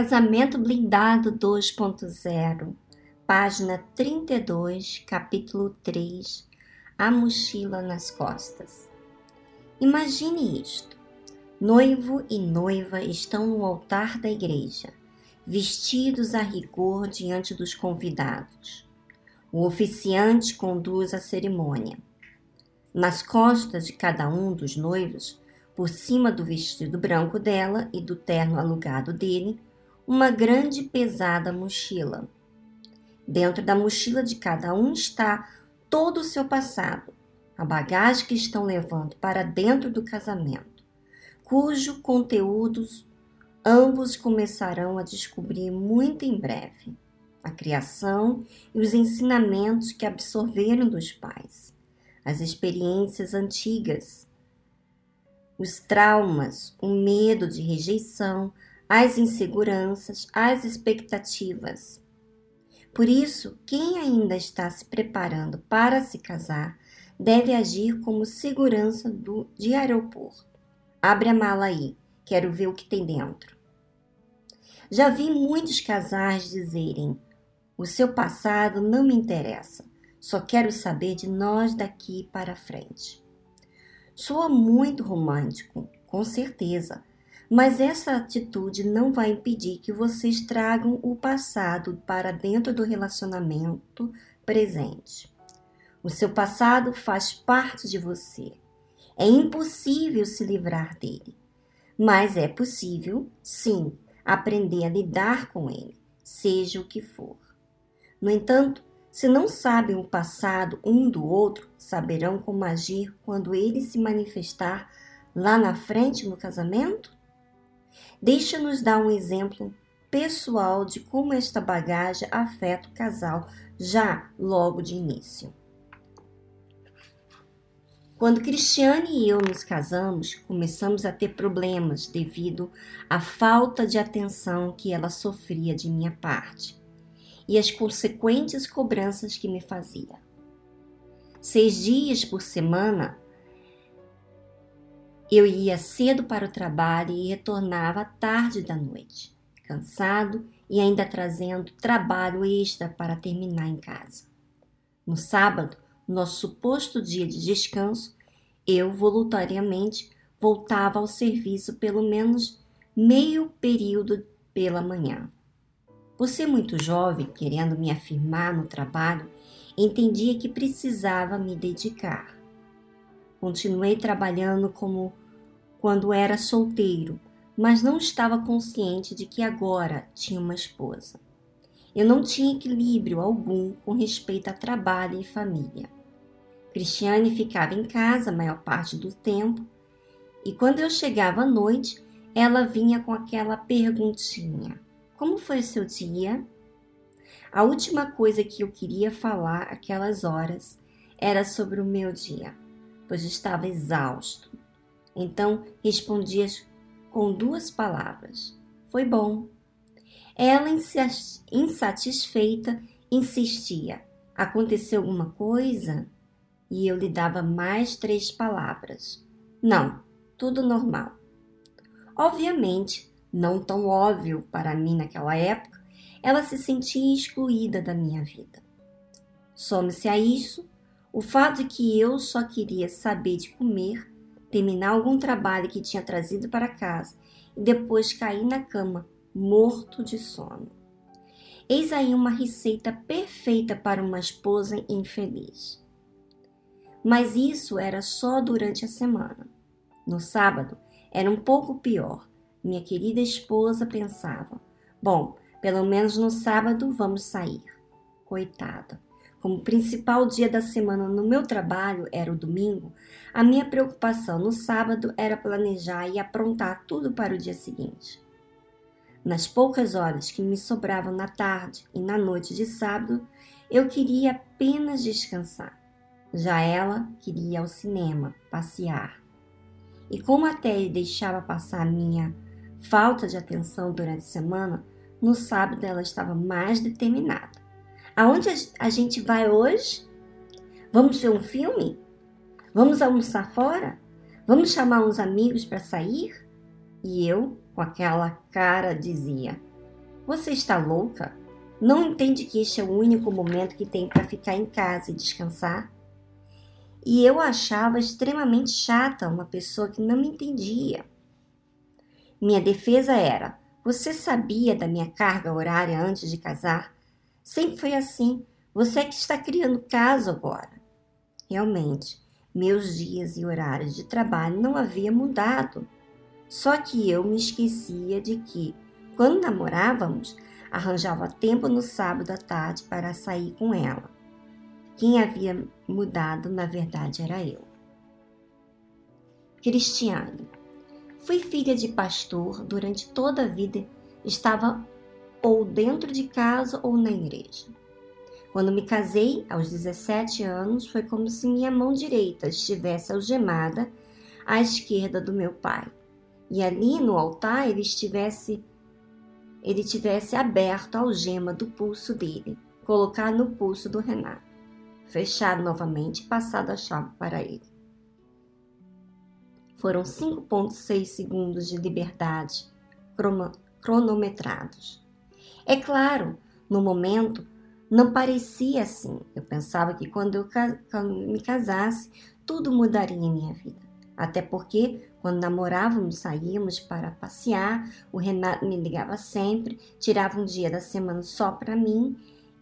Casamento Blindado 2.0, página 32, capítulo 3 A mochila nas costas. Imagine isto: noivo e noiva estão no altar da igreja, vestidos a rigor diante dos convidados. O oficiante conduz a cerimônia. Nas costas de cada um dos noivos, por cima do vestido branco dela e do terno alugado dele, uma grande e pesada mochila. Dentro da mochila de cada um está todo o seu passado, a bagagem que estão levando para dentro do casamento, cujo conteúdos ambos começarão a descobrir muito em breve. A criação e os ensinamentos que absorveram dos pais, as experiências antigas, os traumas, o medo de rejeição, as inseguranças, as expectativas. Por isso, quem ainda está se preparando para se casar deve agir como segurança do, de aeroporto. Abre a mala aí, quero ver o que tem dentro. Já vi muitos casais dizerem: o seu passado não me interessa, só quero saber de nós daqui para frente. Soa muito romântico, com certeza, mas essa atitude não vai impedir que vocês tragam o passado para dentro do relacionamento presente. O seu passado faz parte de você. É impossível se livrar dele. Mas é possível, sim, aprender a lidar com ele, seja o que for. No entanto, se não sabem o passado um do outro, saberão como agir quando ele se manifestar lá na frente no casamento? Deixa-nos dar um exemplo pessoal de como esta bagagem afeta o casal já logo de início. Quando Cristiane e eu nos casamos, começamos a ter problemas devido à falta de atenção que ela sofria de minha parte e as consequentes cobranças que me fazia. Seis dias por semana eu ia cedo para o trabalho e retornava tarde da noite, cansado e ainda trazendo trabalho extra para terminar em casa. No sábado, nosso suposto dia de descanso, eu voluntariamente voltava ao serviço pelo menos meio período pela manhã. Por ser muito jovem, querendo me afirmar no trabalho, entendia que precisava me dedicar. Continuei trabalhando como quando era solteiro, mas não estava consciente de que agora tinha uma esposa. Eu não tinha equilíbrio algum com respeito a trabalho e família. Cristiane ficava em casa a maior parte do tempo, e quando eu chegava à noite, ela vinha com aquela perguntinha: Como foi o seu dia? A última coisa que eu queria falar aquelas horas era sobre o meu dia pois estava exausto. Então respondia com duas palavras: Foi bom. Ela, insatisfeita, insistia: Aconteceu alguma coisa? E eu lhe dava mais três palavras: Não, tudo normal. Obviamente, não tão óbvio para mim naquela época, ela se sentia excluída da minha vida. Some-se a isso o fato de que eu só queria saber de comer, terminar algum trabalho que tinha trazido para casa e depois cair na cama, morto de sono. Eis aí uma receita perfeita para uma esposa infeliz. Mas isso era só durante a semana. No sábado era um pouco pior. Minha querida esposa pensava: bom, pelo menos no sábado vamos sair. Coitada. Como principal dia da semana no meu trabalho era o domingo, a minha preocupação no sábado era planejar e aprontar tudo para o dia seguinte. Nas poucas horas que me sobravam na tarde e na noite de sábado, eu queria apenas descansar. Já ela queria ir ao cinema, passear. E como até deixava passar a minha falta de atenção durante a semana, no sábado ela estava mais determinada. Aonde a gente vai hoje? Vamos ver um filme? Vamos almoçar fora? Vamos chamar uns amigos para sair? E eu, com aquela cara, dizia: Você está louca? Não entende que este é o único momento que tem para ficar em casa e descansar? E eu achava extremamente chata uma pessoa que não me entendia. Minha defesa era: você sabia da minha carga horária antes de casar? Sempre foi assim. Você é que está criando caso agora. Realmente, meus dias e horários de trabalho não haviam mudado. Só que eu me esquecia de que, quando namorávamos, arranjava tempo no sábado à tarde para sair com ela. Quem havia mudado, na verdade, era eu. Cristiane. Fui filha de pastor durante toda a vida, estava ou dentro de casa ou na igreja. Quando me casei, aos 17 anos, foi como se minha mão direita estivesse algemada à esquerda do meu pai. E ali no altar ele estivesse ele tivesse aberto a algema do pulso dele, colocado no pulso do Renato, fechado novamente e passado a chave para ele. Foram 5,6 segundos de liberdade cronometrados. É claro, no momento não parecia assim. Eu pensava que quando eu me casasse, tudo mudaria em minha vida. Até porque, quando namorávamos, saíamos para passear, o Renato me ligava sempre, tirava um dia da semana só para mim.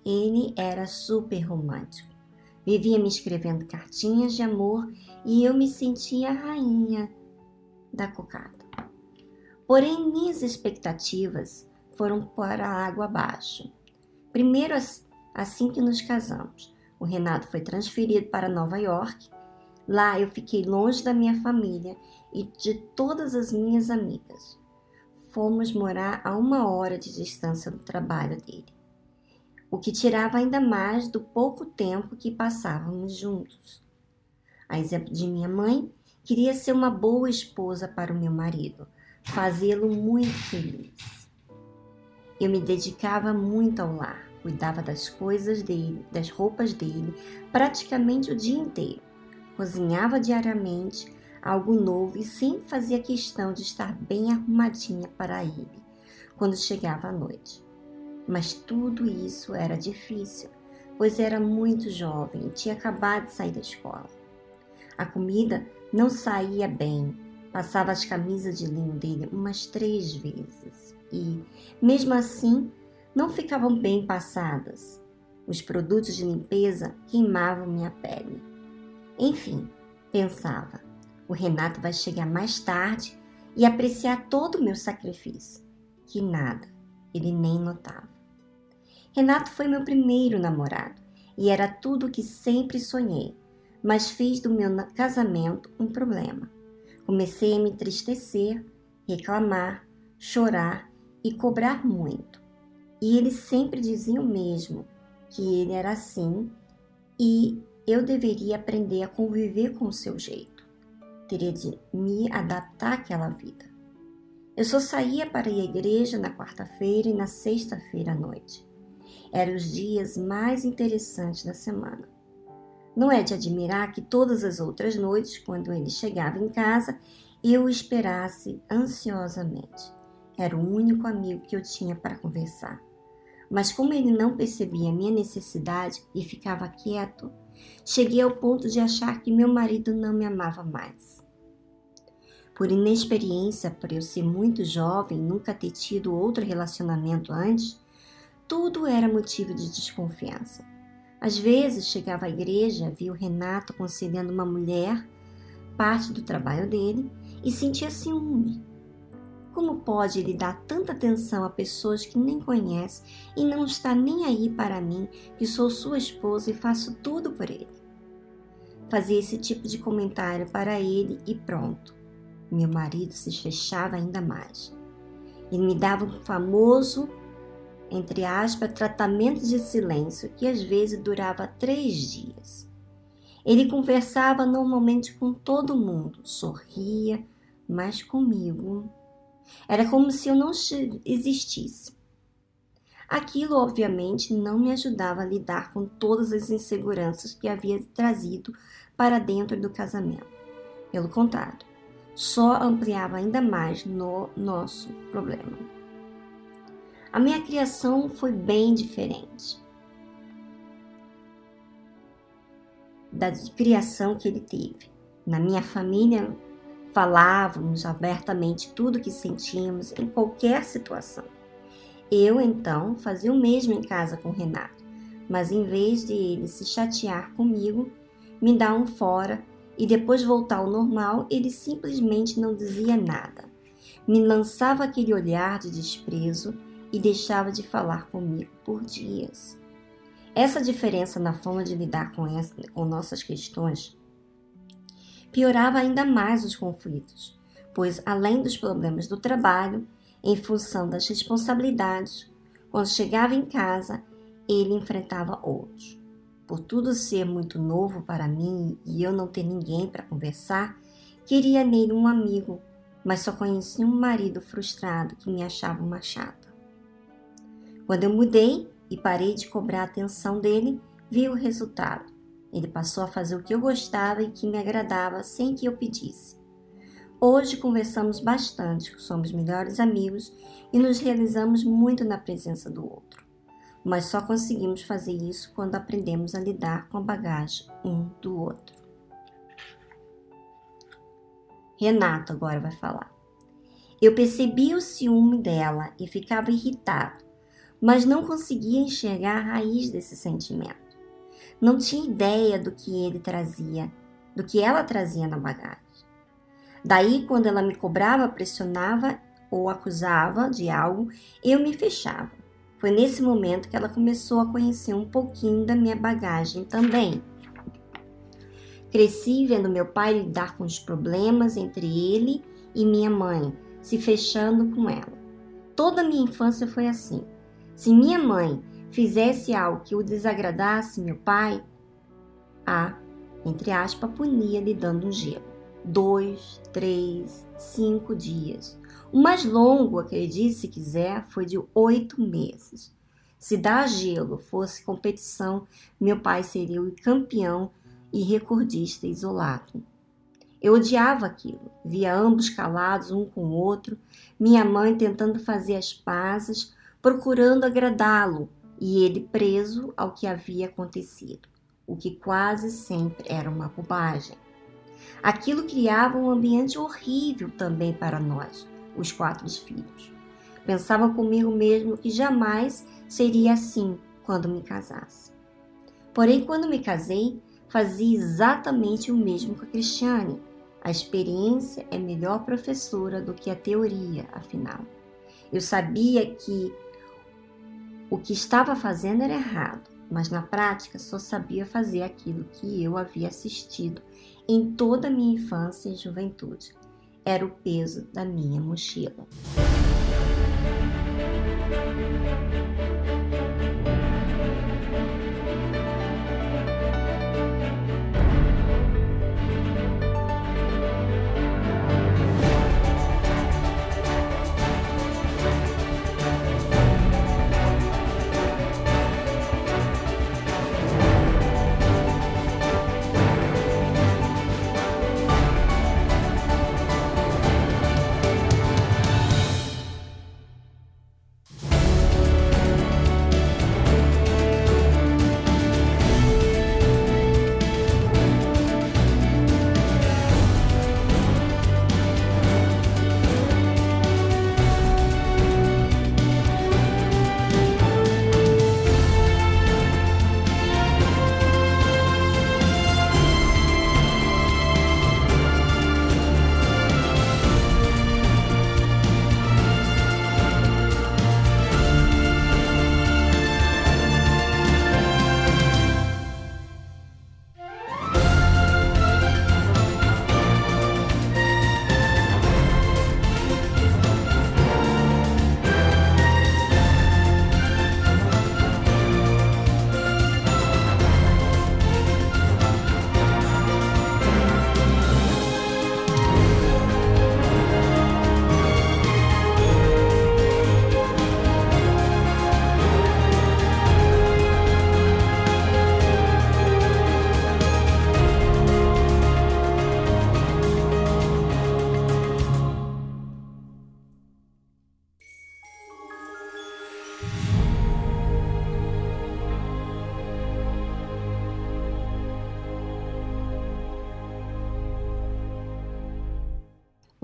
Ele era super romântico. Vivia me escrevendo cartinhas de amor e eu me sentia a rainha da cocada. Porém, minhas expectativas foram para a água abaixo. Primeiro, assim que nos casamos, o Renato foi transferido para Nova York. Lá eu fiquei longe da minha família e de todas as minhas amigas. Fomos morar a uma hora de distância do trabalho dele, o que tirava ainda mais do pouco tempo que passávamos juntos. A exemplo de minha mãe, queria ser uma boa esposa para o meu marido, fazê-lo muito feliz. Eu me dedicava muito ao lar cuidava das coisas dele, das roupas dele, praticamente o dia inteiro. Cozinhava diariamente algo novo e sempre fazia questão de estar bem arrumadinha para ele quando chegava à noite. Mas tudo isso era difícil, pois era muito jovem e tinha acabado de sair da escola. A comida não saía bem, passava as camisas de linho dele umas três vezes e, mesmo assim, não ficavam bem passadas. Os produtos de limpeza queimavam minha pele. Enfim, pensava, o Renato vai chegar mais tarde e apreciar todo o meu sacrifício. Que nada, ele nem notava. Renato foi meu primeiro namorado e era tudo o que sempre sonhei, mas fiz do meu casamento um problema. Comecei a me entristecer, reclamar, chorar e cobrar muito. E eles sempre diziam mesmo que ele era assim e eu deveria aprender a conviver com o seu jeito. Teria de me adaptar àquela vida. Eu só saía para ir à igreja na quarta-feira e na sexta-feira à noite. Eram os dias mais interessantes da semana. Não é de admirar que todas as outras noites, quando ele chegava em casa, eu o esperasse ansiosamente. Era o único amigo que eu tinha para conversar. Mas como ele não percebia minha necessidade e ficava quieto, cheguei ao ponto de achar que meu marido não me amava mais. Por inexperiência, por eu ser muito jovem, nunca ter tido outro relacionamento antes, tudo era motivo de desconfiança. Às vezes chegava à igreja, via o Renato concedendo uma mulher parte do trabalho dele e sentia ciúme como pode ele dar tanta atenção a pessoas que nem conhece e não está nem aí para mim, que sou sua esposa e faço tudo por ele? Fazia esse tipo de comentário para ele e pronto. Meu marido se fechava ainda mais. Ele me dava um famoso, entre aspas, tratamento de silêncio que às vezes durava três dias. Ele conversava normalmente com todo mundo, sorria, mas comigo era como se eu não existisse. Aquilo, obviamente, não me ajudava a lidar com todas as inseguranças que havia trazido para dentro do casamento. Pelo contrário, só ampliava ainda mais no nosso problema. A minha criação foi bem diferente da criação que ele teve. Na minha família, falávamos abertamente tudo o que sentíamos em qualquer situação. Eu, então, fazia o mesmo em casa com Renato, mas em vez de ele se chatear comigo, me dar um fora e depois voltar ao normal, ele simplesmente não dizia nada. Me lançava aquele olhar de desprezo e deixava de falar comigo por dias. Essa diferença na forma de lidar com, essa, com nossas questões piorava ainda mais os conflitos, pois além dos problemas do trabalho, em função das responsabilidades, quando chegava em casa, ele enfrentava outros. Por tudo ser muito novo para mim e eu não ter ninguém para conversar, queria nele um amigo, mas só conhecia um marido frustrado que me achava uma chata. Quando eu mudei e parei de cobrar a atenção dele, vi o resultado. Ele passou a fazer o que eu gostava e que me agradava sem que eu pedisse. Hoje conversamos bastante, somos melhores amigos e nos realizamos muito na presença do outro mas só conseguimos fazer isso quando aprendemos a lidar com a bagagem um do outro. Renato agora vai falar. Eu percebi o ciúme dela e ficava irritado, mas não conseguia enxergar a raiz desse sentimento. Não tinha ideia do que ele trazia, do que ela trazia na bagagem. Daí, quando ela me cobrava, pressionava ou acusava de algo, eu me fechava foi nesse momento que ela começou a conhecer um pouquinho da minha bagagem também. Cresci vendo meu pai lidar com os problemas entre ele e minha mãe, se fechando com ela. Toda a minha infância foi assim. Se minha mãe fizesse algo que o desagradasse meu pai, a, entre aspas, punia lhe dando um gelo. Dois, três, cinco dias. O mais longo, acredite se quiser, foi de oito meses. Se dar gelo fosse competição, meu pai seria o campeão e recordista isolado. Eu odiava aquilo, via ambos calados um com o outro, minha mãe tentando fazer as pazes, procurando agradá-lo e ele preso ao que havia acontecido, o que quase sempre era uma bobagem. Aquilo criava um ambiente horrível também para nós os quatro filhos. Pensava comigo mesmo que jamais seria assim quando me casasse. Porém, quando me casei, fazia exatamente o mesmo com a Cristiane. A experiência é melhor professora do que a teoria, afinal. Eu sabia que o que estava fazendo era errado, mas na prática só sabia fazer aquilo que eu havia assistido em toda a minha infância e juventude era o peso da minha mochila.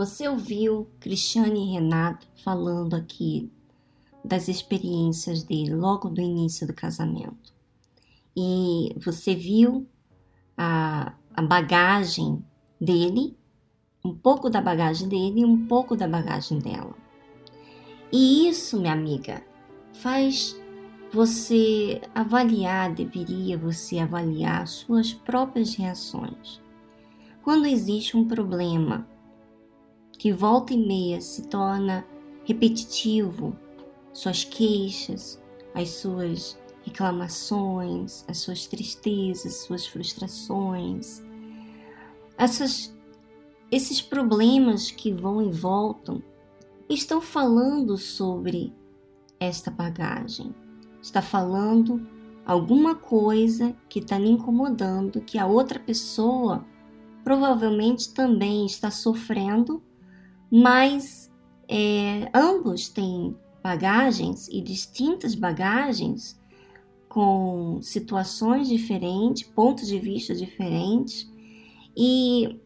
Você ouviu Cristiane e Renato falando aqui das experiências dele logo do início do casamento. E você viu a, a bagagem dele, um pouco da bagagem dele e um pouco da bagagem dela. E isso, minha amiga, faz você avaliar, deveria você avaliar suas próprias reações. Quando existe um problema que volta e meia se torna repetitivo, suas queixas, as suas reclamações, as suas tristezas, suas frustrações, essas, esses problemas que vão e voltam, estão falando sobre esta bagagem. Está falando alguma coisa que está me incomodando, que a outra pessoa provavelmente também está sofrendo, mas é, ambos têm bagagens e distintas bagagens com situações diferentes, pontos de vista diferentes, e,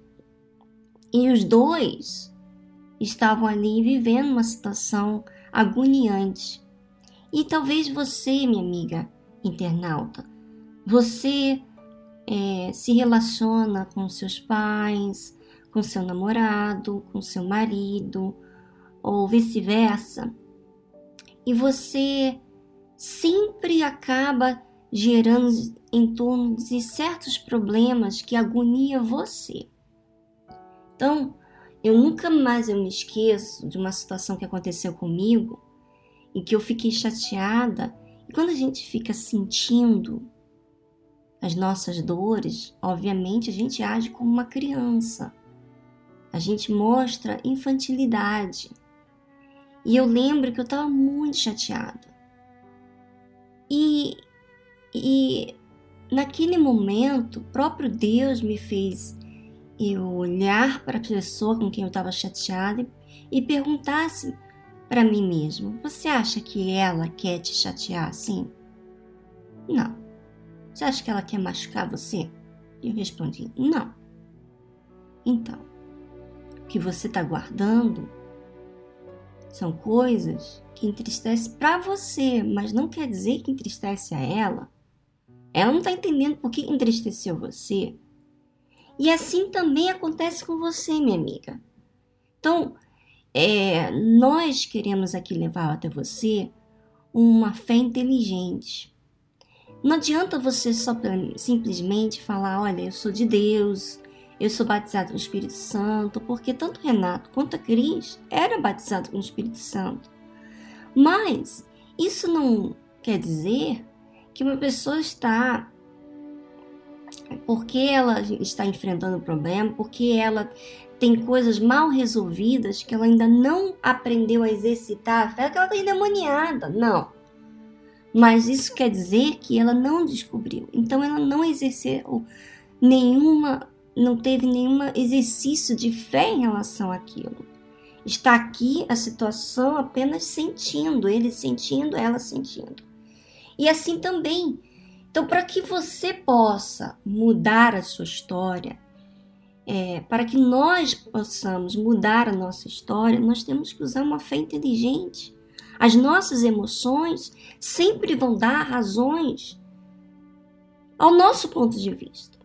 e os dois estavam ali vivendo uma situação agoniante. E talvez você, minha amiga internauta, você é, se relaciona com seus pais, com seu namorado, com seu marido, ou vice-versa, e você sempre acaba gerando em torno de certos problemas que agonia você. Então, eu nunca mais eu me esqueço de uma situação que aconteceu comigo e que eu fiquei chateada. E quando a gente fica sentindo as nossas dores, obviamente a gente age como uma criança. A gente mostra infantilidade. E eu lembro que eu estava muito chateada. E, e naquele momento, o próprio Deus me fez eu olhar para a pessoa com quem eu estava chateada e perguntasse para mim mesmo: Você acha que ela quer te chatear assim? Não. Você acha que ela quer machucar você? Eu respondi: Não. Então, que você está guardando são coisas que entristecem para você, mas não quer dizer que entristece a ela. Ela não está entendendo por que entristeceu você. E assim também acontece com você, minha amiga. Então, é, nós queremos aqui levar até você uma fé inteligente. Não adianta você só simplesmente falar: olha, eu sou de Deus, eu sou batizado com o Espírito Santo, porque tanto Renato quanto a Cris era batizado com o Espírito Santo. Mas isso não quer dizer que uma pessoa está porque ela está enfrentando um problema, porque ela tem coisas mal resolvidas que ela ainda não aprendeu a exercitar a fé, que ela está endemoniada. Não. Mas isso quer dizer que ela não descobriu. Então ela não exerceu nenhuma, não teve nenhum exercício de fé em relação àquilo. Está aqui a situação apenas sentindo, ele sentindo, ela sentindo. E assim também. Então, para que você possa mudar a sua história, é, para que nós possamos mudar a nossa história, nós temos que usar uma fé inteligente. As nossas emoções sempre vão dar razões ao nosso ponto de vista.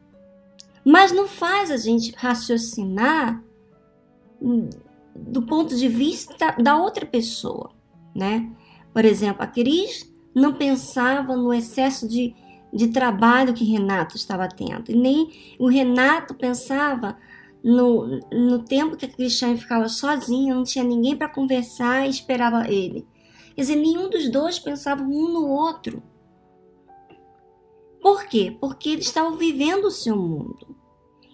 Mas não faz a gente raciocinar do ponto de vista da outra pessoa, né? Por exemplo, a Cris não pensava no excesso de de trabalho que Renato estava tendo. E nem o Renato pensava no, no tempo que a Cristiane ficava sozinha, não tinha ninguém para conversar e esperava ele. Quer dizer, nenhum dos dois pensava um no outro. Por quê? Porque eles estavam vivendo o seu mundo.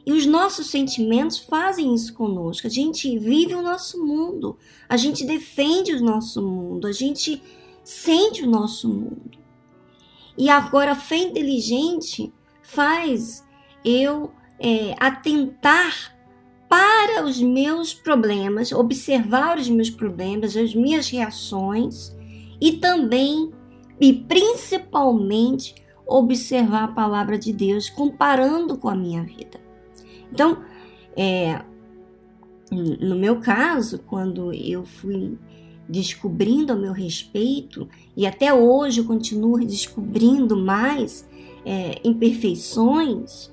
E os nossos sentimentos fazem isso conosco. A gente vive o nosso mundo, a gente defende o nosso mundo, a gente sente o nosso mundo. E agora a fé inteligente faz eu é, atentar para os meus problemas, observar os meus problemas, as minhas reações e também e principalmente observar a palavra de Deus comparando com a minha vida. Então, é, no meu caso, quando eu fui descobrindo a meu respeito, e até hoje eu continuo descobrindo mais é, imperfeições,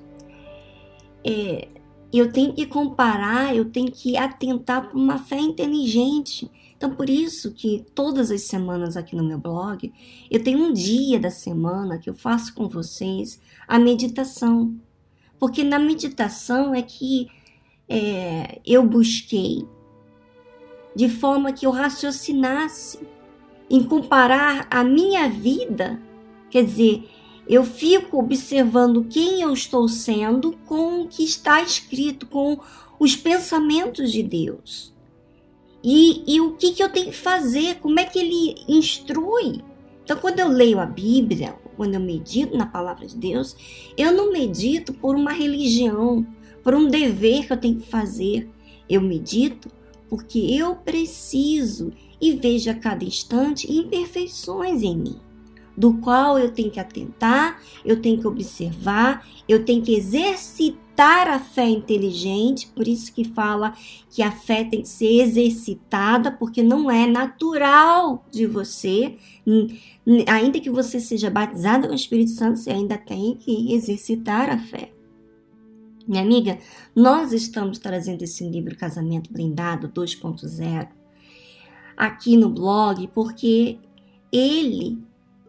é, eu tenho que comparar, eu tenho que atentar para uma fé inteligente. Então, por isso que todas as semanas aqui no meu blog, eu tenho um dia da semana que eu faço com vocês a meditação. Porque na meditação é que é, eu busquei de forma que eu raciocinasse em comparar a minha vida, quer dizer, eu fico observando quem eu estou sendo com o que está escrito, com os pensamentos de Deus. E, e o que, que eu tenho que fazer, como é que ele instrui. Então, quando eu leio a Bíblia, quando eu medito na palavra de Deus, eu não medito por uma religião, por um dever que eu tenho que fazer. Eu medito porque eu preciso e vejo a cada instante imperfeições em mim, do qual eu tenho que atentar, eu tenho que observar, eu tenho que exercitar a fé inteligente, por isso que fala que a fé tem que ser exercitada, porque não é natural de você, ainda que você seja batizado com o Espírito Santo, você ainda tem que exercitar a fé. Minha amiga, nós estamos trazendo esse livro Casamento Blindado 2.0 aqui no blog porque ele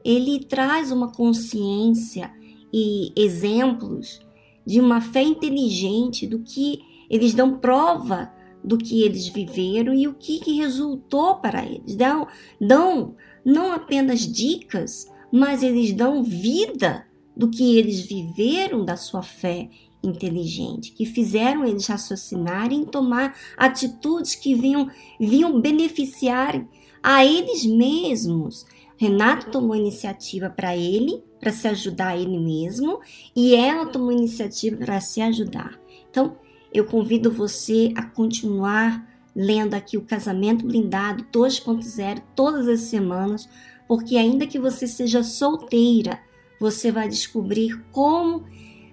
ele traz uma consciência e exemplos de uma fé inteligente do que eles dão prova do que eles viveram e o que, que resultou para eles. Dão, dão não apenas dicas, mas eles dão vida do que eles viveram da sua fé inteligente, que fizeram eles raciocinarem e tomar atitudes que vinham, vinham beneficiar a eles mesmos. Renato tomou iniciativa para ele, para se ajudar ele mesmo, e ela tomou iniciativa para se ajudar. Então, eu convido você a continuar lendo aqui o Casamento Blindado 2.0 todas as semanas, porque ainda que você seja solteira, você vai descobrir como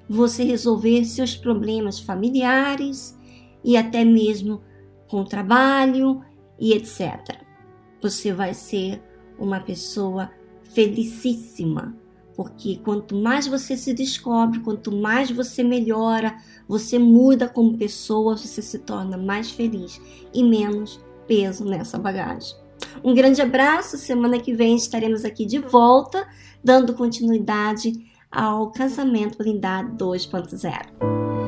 você resolver seus problemas familiares e até mesmo com o trabalho e etc. Você vai ser uma pessoa felicíssima, porque quanto mais você se descobre, quanto mais você melhora, você muda como pessoa, você se torna mais feliz e menos peso nessa bagagem. Um grande abraço, semana que vem estaremos aqui de volta, dando continuidade ao Casamento Blindado 2.0.